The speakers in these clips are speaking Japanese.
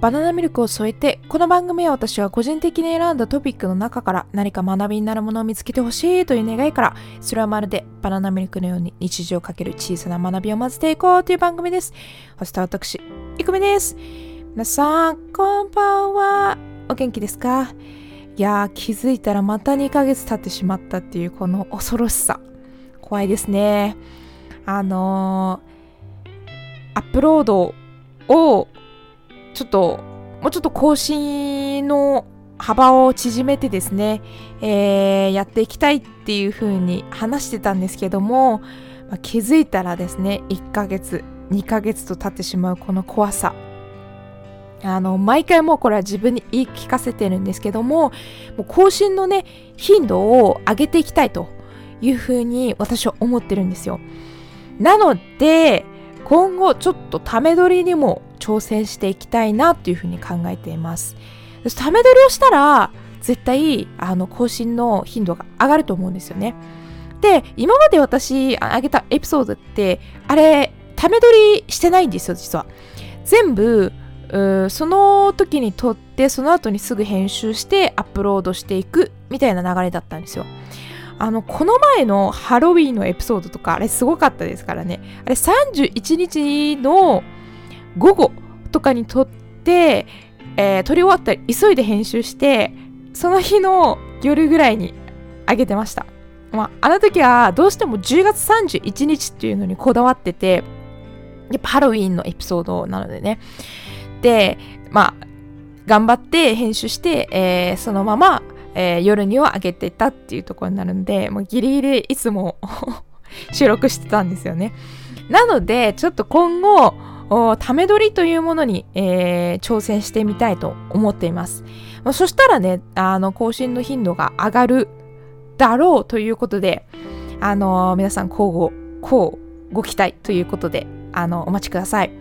バナナミルクを添えて、この番組は私は個人的に選んだトピックの中から何か学びになるものを見つけてほしいという願いから、それはまるでバナナミルクのように日常をかける小さな学びを混ぜていこうという番組です。そして私、いくみです。皆さん、こんばんは。お元気ですか？いやー、気づいたらまた2ヶ月経ってしまったっていうこの恐ろしさ。怖いですね。あのー、アップロードをちょっと、もうちょっと更新の幅を縮めてですね、えー、やっていきたいっていう風に話してたんですけども、まあ、気づいたらですね、1ヶ月、2ヶ月と経ってしまうこの怖さ。あの、毎回もうこれは自分に言い聞かせてるんですけども、もう更新のね、頻度を上げていきたいというふうに私は思ってるんですよ。なので、今後ちょっとため撮りにも挑戦していきたいなっていうふうに考えています。ため撮りをしたら絶対あの更新の頻度が上がると思うんですよね。で、今まで私上げたエピソードってあれため撮りしてないんですよ実は。全部その時に撮ってその後にすぐ編集してアップロードしていくみたいな流れだったんですよ。あの、この前のハロウィンのエピソードとか、あれすごかったですからね。あれ31日の午後とかに撮って、えー、撮り終わったら急いで編集して、その日の夜ぐらいに上げてました。まあ、あの時はどうしても10月31日っていうのにこだわってて、やっぱハロウィンのエピソードなのでね。で、まあ、頑張って編集して、えー、そのまま、えー、夜には上げてたっていうところになるんで、もうギリギリいつも 収録してたんですよね。なので、ちょっと今後、ため撮りというものに、えー、挑戦してみたいと思っています。そしたらね、あの、更新の頻度が上がるだろうということで、あの、皆さん、交互、こうご期待ということで、あの、お待ちください。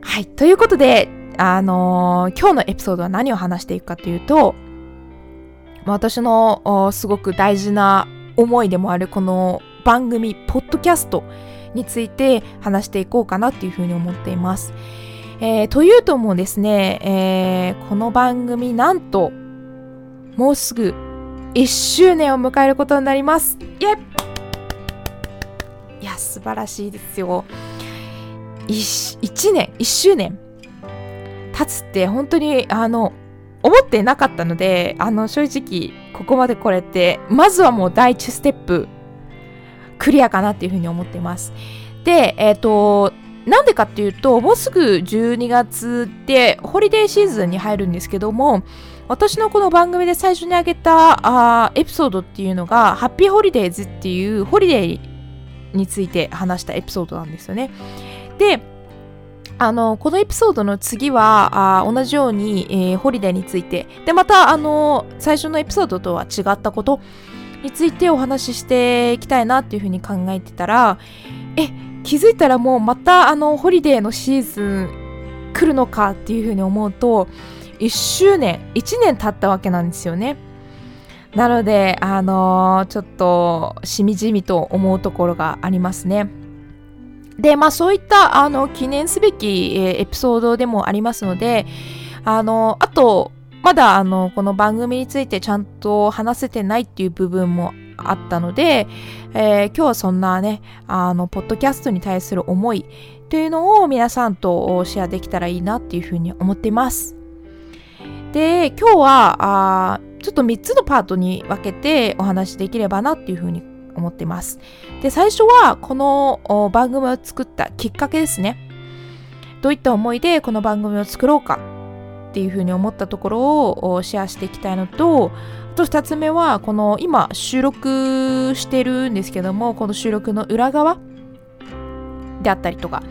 はい。ということで、あの、今日のエピソードは何を話していくかというと、私のすごく大事な思いでもあるこの番組、ポッドキャストについて話していこうかなっていうふうに思っています。えー、というともですね、えー、この番組なんと、もうすぐ1周年を迎えることになります。イェいや、素晴らしいですよ。1, 1年、1周年経つって本当にあの、思ってなかったので、あの、正直、ここまで来れて、まずはもう第一ステップクリアかなっていうふうに思ってます。で、えっ、ー、と、なんでかっていうと、もうすぐ12月でホリデーシーズンに入るんですけども、私のこの番組で最初に挙げたあエピソードっていうのが、ハッピーホリデーズっていうホリデーについて話したエピソードなんですよね。で、あの、このエピソードの次は、あ同じように、えー、ホリデーについて、で、また、あの、最初のエピソードとは違ったこと、についてお話ししていきたいなっていうふうに考えてたら、え、気づいたらもうまたあのホリデーのシーズン来るのかっていうふうに思うと、1周年、1年経ったわけなんですよね。なので、あのー、ちょっとしみじみと思うところがありますね。で、まあそういったあの記念すべき、エピソードでもありますので、あの、あと、まだあの、この番組についてちゃんと話せてないっていう部分もあったので、えー、今日はそんなね、あの、ポッドキャストに対する思いというのを皆さんとシェアできたらいいなっていうふうに思っています。で、今日は、あちょっと3つのパートに分けてお話しできればなっていうふうに思っています。で、最初はこの番組を作ったきっかけですね。どういった思いでこの番組を作ろうかっていうふうに思ったところをシェアしていきたいのと、あと2つ目は、この今収録してるんですけども、この収録の裏側であったりとか。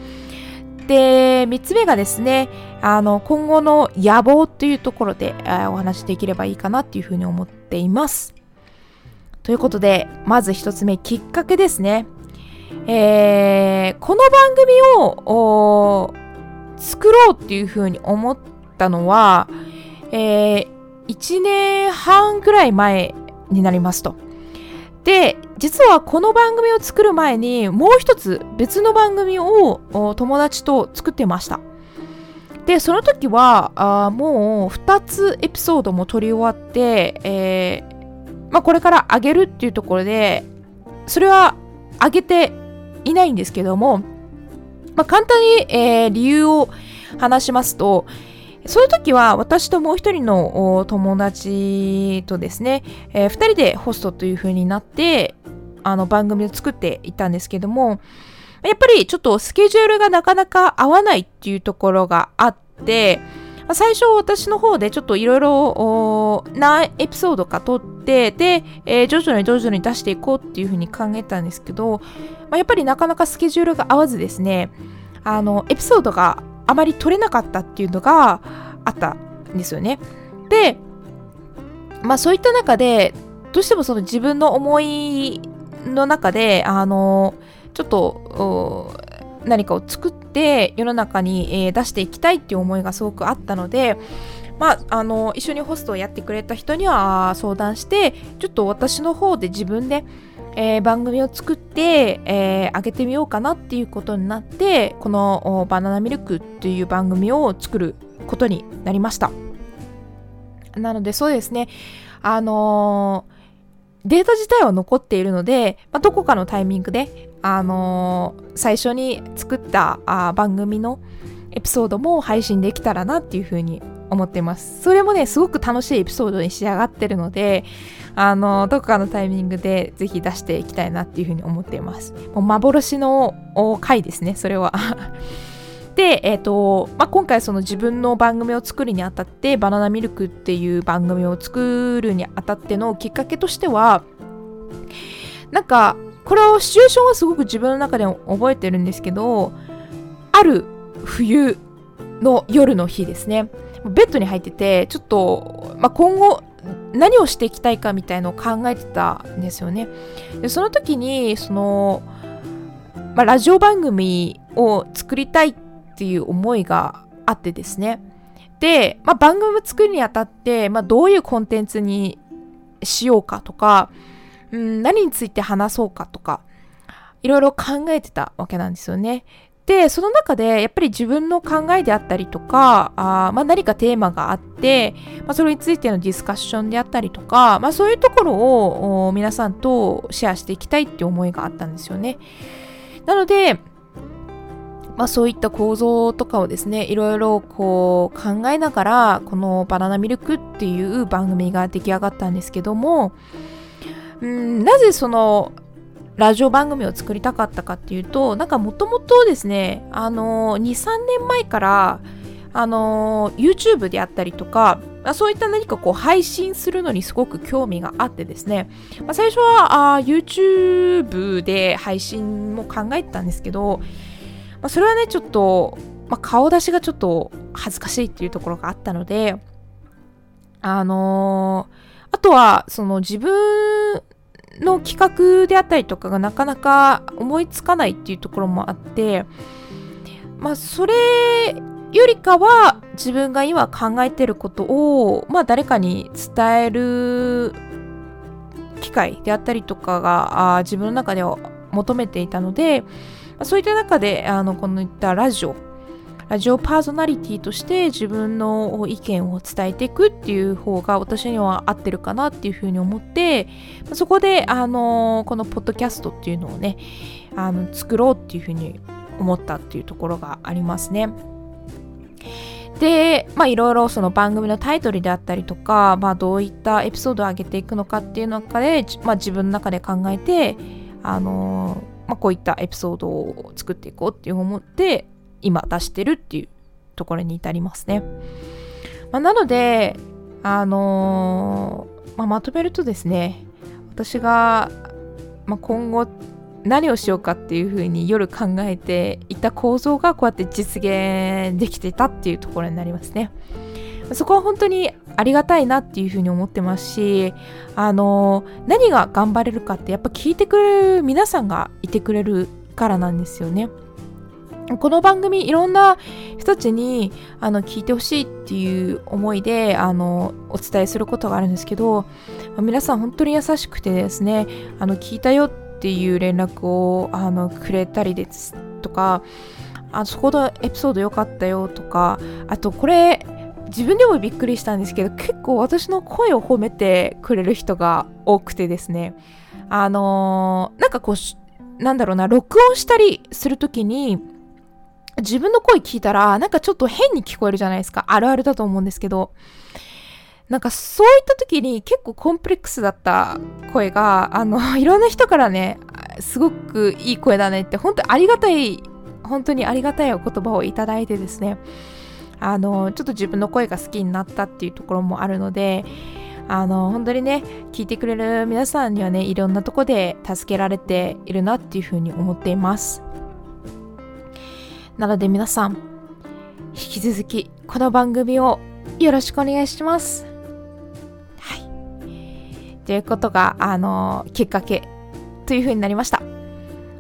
で、3つ目がですね、あの、今後の野望っていうところでお話しできればいいかなっていうふうに思っています。ということで、まず1つ目、きっかけですね。えー、この番組を作ろうっていうふうに思っったのは、えー、1年半ぐらい前になりますと。で、実はこの番組を作る前にもう一つ別の番組を友達と作ってました。でその時はあもう2つエピソードも撮り終わって、えーまあ、これから上げるっていうところでそれは上げていないんですけども、まあ、簡単に、えー、理由を話しますと、そういう時は私ともう一人の友達とですね、えー、2人でホストという風になってあの番組を作っていたんですけどもやっぱりちょっとスケジュールがなかなか合わないっていうところがあって最初私の方でちょっといろいろ何エピソードか撮ってで、えー、徐々に徐々に出していこうっていう風に考えたんですけど、まあ、やっぱりなかなかスケジュールが合わずですねあのエピソードがあまり取れなかったっていうのがあったんですよね。で、まあそういった中で、どうしてもその自分の思いの中で、あの、ちょっと何かを作って世の中に、えー、出していきたいっていう思いがすごくあったので、まあ、あの一緒にホストをやってくれた人には相談してちょっと私の方で自分でえー、番組を作って、えー、上げてみようかなっていうことになってこの「バナナミルク」っていう番組を作ることになりましたなのでそうですねあのー、データ自体は残っているので、まあ、どこかのタイミングで、あの最初に作ったあ番組のエピソードも配信できたらなっていうふうに思っています。それもね、すごく楽しいエピソードに仕上がってるので、あの、どこかのタイミングでぜひ出していきたいなっていうふうに思っています。もう幻の回ですね、それは。で、えっ、ー、と、まあ、今回その自分の番組を作るにあたって、バナナミルクっていう番組を作るにあたってのきっかけとしては、なんか、これをシチュエーションはすごく自分の中で覚えてるんですけど、ある冬の夜の日ですね。ベッドに入ってて、ちょっと、まあ、今後何をしていきたいかみたいのを考えてたんですよね。でその時に、その、まあ、ラジオ番組を作りたいっていう思いがあってですね。で、まあ、番組を作るにあたって、まあ、どういうコンテンツにしようかとか、うん、何について話そうかとか、いろいろ考えてたわけなんですよね。で、その中でやっぱり自分の考えであったりとか、あまあ、何かテーマがあって、まあ、それについてのディスカッションであったりとか、まあ、そういうところを皆さんとシェアしていきたいって思いがあったんですよね。なので、まあ、そういった構造とかをですね、いろいろこう考えながら、このバナナミルクっていう番組が出来上がったんですけども、んなぜそのラジオ番組を作りたかったかっていうと、なんかもともとですね、あの、2、3年前から、あの、YouTube であったりとか、そういった何かこう配信するのにすごく興味があってですね、まあ、最初はあ YouTube で配信も考えてたんですけど、まあ、それはね、ちょっと、まあ、顔出しがちょっと恥ずかしいっていうところがあったので、あのー、あとは、その自分の企画であったりとかがなかなか思いつかないっていうところもあってまあそれよりかは自分が今考えてることをまあ誰かに伝える機会であったりとかがあ自分の中では求めていたのでそういった中であのこのいったラジオラジオパーソナリティとして自分の意見を伝えていくっていう方が私には合ってるかなっていうふうに思ってそこであのこのポッドキャストっていうのをねあの作ろうっていうふうに思ったっていうところがありますね。で、まあいろいろその番組のタイトルであったりとか、まあどういったエピソードを上げていくのかっていう中で、まあ自分の中で考えて、あのまあこういったエピソードを作っていこうっていう思って、今出してるっていうところに至りますね。まあ、なので、あのー、まあ、まとめるとですね、私が、まあ、今後何をしようかっていうふうに夜考えていた構造がこうやって実現できてたっていうところになりますね。そこは本当にありがたいなっていうふうに思ってますし、あの、何が頑張れるかってやっぱ聞いてくれる皆さんがいてくれるからなんですよね。この番組いろんな人たちにあの聞いてほしいっていう思いであのお伝えすることがあるんですけど皆さん本当に優しくてですねあの聞いたよっていう連絡をあのくれたりですとかあそこのエピソード良かったよとかあとこれ自分でもびっくりしたんですけど結構私の声を褒めてくれる人が多くてですねあのー、なんかこうなんだろうな録音したりする時に自分の声聞いたらなんかちょっと変に聞こえるじゃないですか。あるあるだと思うんですけど。なんかそういった時に結構コンプレックスだった声があの いろんな人からねすごくいい声だねって本当にありがたい本当にありがたいお言葉をいただいてですね。あのちょっと自分の声が好きになったっていうところもあるのであの本当にね聞いてくれる皆さんにはねいろんなとこで助けられているなっていうふうに思っています。なので皆さん引き続きこの番組をよろしくお願いします。はい。ということがあのきっかけというふうになりました。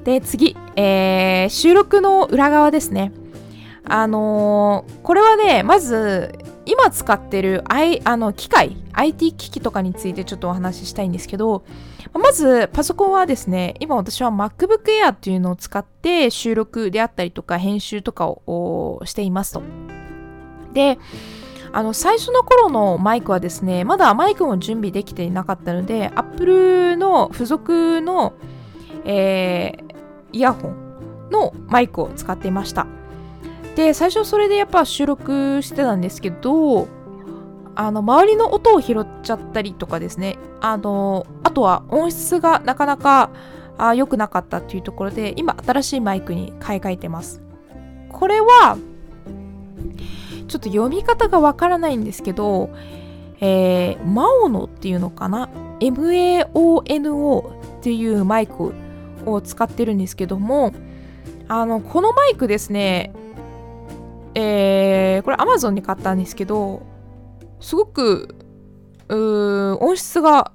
で次、えー、収録の裏側ですね。あのー、これはね、まず、今使ってる、I、あの機械、IT 機器とかについてちょっとお話ししたいんですけど、まず、パソコンはですね、今私は MacBook Air っていうのを使って収録であったりとか編集とかをしていますと。で、あの最初の頃のマイクはですね、まだマイクも準備できていなかったので、Apple の付属の、えー、イヤホンのマイクを使っていました。で最初それでやっぱ収録してたんですけどあの周りの音を拾っちゃったりとかですね。あのあとは音質がなかなか良くなかったっていうところで今新しいマイクに買い替えてます。これはちょっと読み方がわからないんですけど、えー、マオノっていうのかな？MAONO っていうマイクを使ってるんですけどもあのこのマイクですねえー、これ Amazon に買ったんですけど、すごく、音質が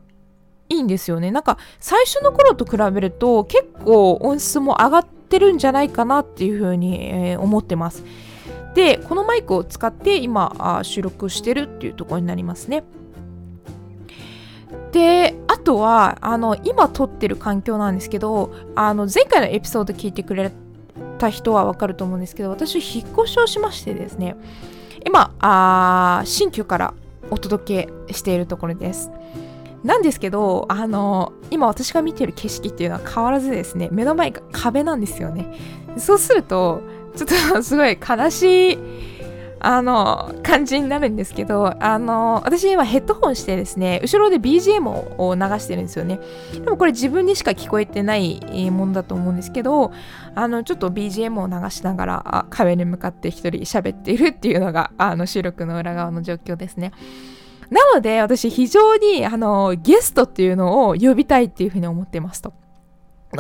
いいんですよね。なんか最初の頃と比べると結構音質も上がってるんじゃないかなっていうふうに、えー、思ってます。で、このマイクを使って今あ収録してるっていうところになりますね。で、あとは、あの、今撮ってる環境なんですけど、あの、前回のエピソード聞いてくれた人はわかると思うんですけど私引っ越しをしましてですね今あ新旧からお届けしているところです。なんですけどあの今私が見てる景色っていうのは変わらずですね目の前が壁なんですよね。そうするとちょっとすごい悲しいあの、感じになるんですけど、あの、私今ヘッドホンしてですね、後ろで BGM を流してるんですよね。でもこれ自分にしか聞こえてないものだと思うんですけど、あの、ちょっと BGM を流しながら壁に向かって一人喋っているっていうのが、あの、収録の裏側の状況ですね。なので、私非常に、あの、ゲストっていうのを呼びたいっていうふうに思ってますと。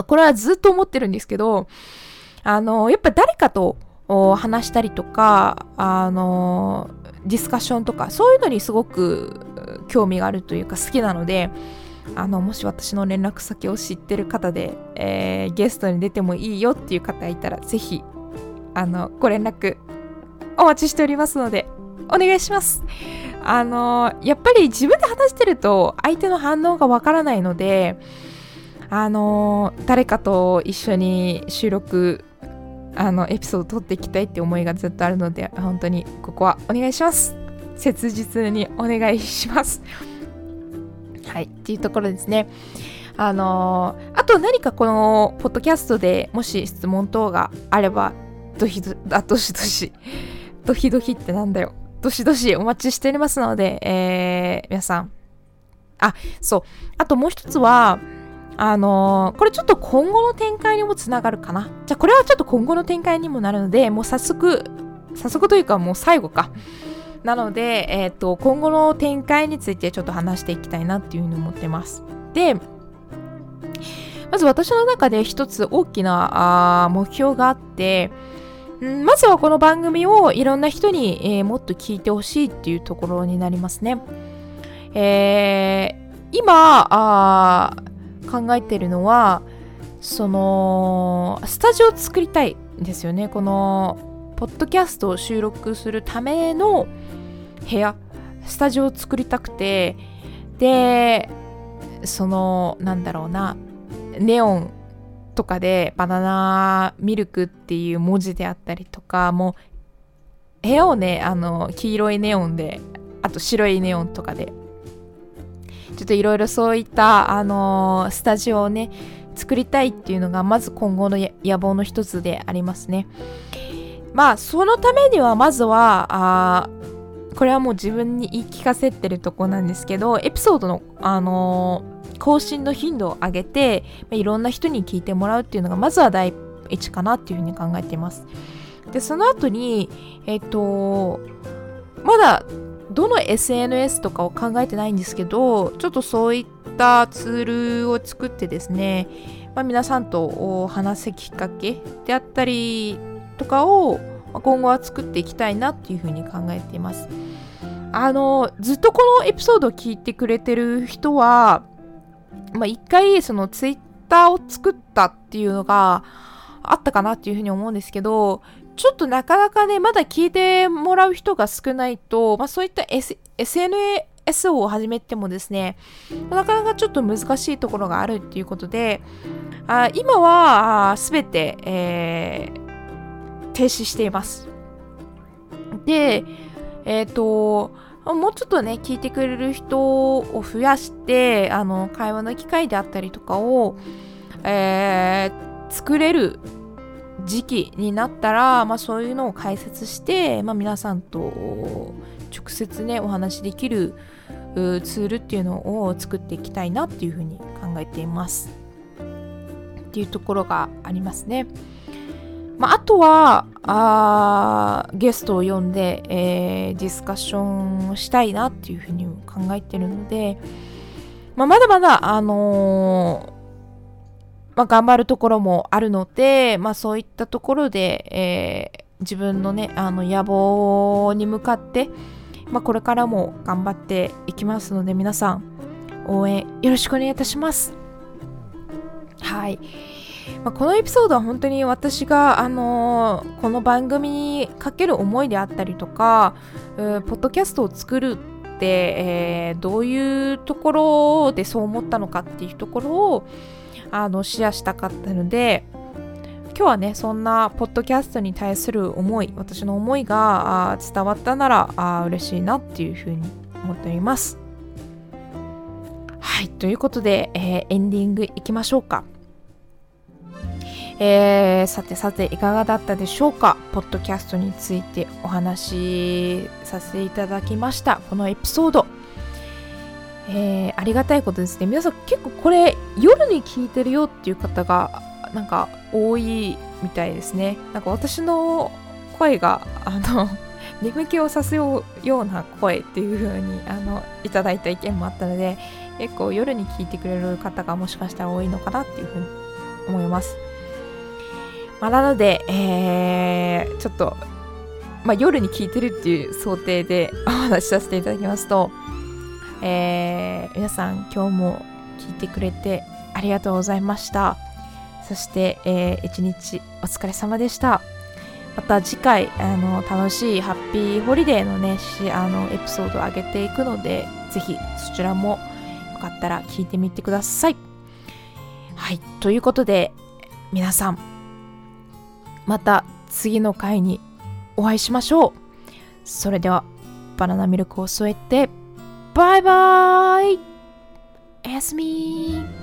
これはずっと思ってるんですけど、あの、やっぱ誰かと話したりとか、あの、ディスカッションとか、そういうのにすごく興味があるというか好きなので、あの、もし私の連絡先を知ってる方で、えー、ゲストに出てもいいよっていう方いたら、ぜひ、あの、ご連絡お待ちしておりますので、お願いします。あの、やっぱり自分で話してると相手の反応がわからないので、あの、誰かと一緒に収録あのエピソード撮っていきたいって思いがずっとあるので本当にここはお願いします。切実にお願いします。はい。っていうところですね。あのー、あと何かこのポッドキャストでもし質問等があればどひどあどしどし。どひどひってなんだよ。どしどしお待ちしておりますので、えー、皆さん。あそう。あともう一つはあのー、これちょっと今後の展開にもつながるかな。じゃあこれはちょっと今後の展開にもなるので、もう早速、早速というかもう最後か。なので、えっ、と、今後の展開についてちょっと話していきたいなっていうふうに思ってます。で、まず私の中で一つ大きなあ目標があって、んまずはこの番組をいろんな人に、えー、もっと聞いてほしいっていうところになりますね。えー、今、あ考えてるのはそのスタジオを作りたいんですよね。このポッドキャストを収録するための部屋スタジオを作りたくて。でそのなんだろうなネオンとかでバナナミルクっていう文字であったりとかもう部屋をねあの黄色いネオンであと白いネオンとかでちょっといろいろそういったあのスタジオをね作りたいっていうのがまず今後の野望の一つでありますねまあそのためにはまずはあこれはもう自分に言い聞かせてるとこなんですけどエピソードのあの更新の頻度を上げて、まいろんな人に聞いてもらうっていうのがまずは第一かなっていうふうに考えています。で、その後に、えっ、と、まだどの SNS とかを考えてないんですけど、ちょっとそういったツールを作ってですね、まあ、皆さんと話すきっかけであったりとかを今後は作っていきたいなっていうふうに考えています。あの、ずっとこのエピソードを聞いてくれてる人は、まあ、回そのツイッターを作ったっていうのがあったかなっていうふうに思うんですけど、ちょっとなかなかね、まだ聞いてもらう人が少ないと、まあ、そういった、S、SNS を始めてもですね、なかなかちょっと難しいところがあるっていうことで、あ今はすべて、えー、停止しています。で、えっ、ー、と、もうちょっとね、聞いてくれる人を増やして、あの、会話の機会であったりとかを、えー、作れる時期になったら、まあそういうのを解説して、まあ皆さんと直接ね、お話しできるツールっていうのを作っていきたいなっていうふうに考えています。っていうところがありますね。まあ、あとはあゲストを呼んで、えー、ディスカッションをしたいなっていうふうに考えてるので、まあ、まだまだ、あの、まあ、頑張るところもあるので、まあ、そういったところで、えー、自分のねあの野望に向かって、まあ、これからも頑張っていきますので皆さん応援よろしくお願いいたします。はい。まあ、このエピソードは本当に私が、あのー、この番組にかける思いであったりとか、ポッドキャストを作るって、えー、どういうところでそう思ったのかっていうところをあのシェアしたかったので今日はねそんなポッドキャストに対する思い私の思いが伝わったならあ嬉しいなっていうふうに思っております。はいということで、えー、エンディングいきましょうか。えー、さてさていかがだったでしょうか？ポッドキャストについてお話しさせていただきましたこのエピソード、えー、ありがたいことですね。皆さん結構これ夜に聞いてるよっていう方がなんか多いみたいですね。なんか私の声があの 眠気をさせようような声っていう風にあのいただいた意見もあったので結構夜に聞いてくれる方がもしかしたら多いのかなっていう風に思います。まあ、なので、えー、ちょっと、まあ、夜に聞いてるっていう想定でお話しさせていただきますと、えー、皆さん今日も聞いてくれてありがとうございました。そして、えー、一日お疲れ様でした。また次回あの楽しいハッピーホリデーのねあのエピソードを上げていくのでぜひそちらもよかったら聞いてみてください。はいということで皆さんまた次の回にお会いしましょう。それでは、バナナミルクを添えて、バイバーイおやすみ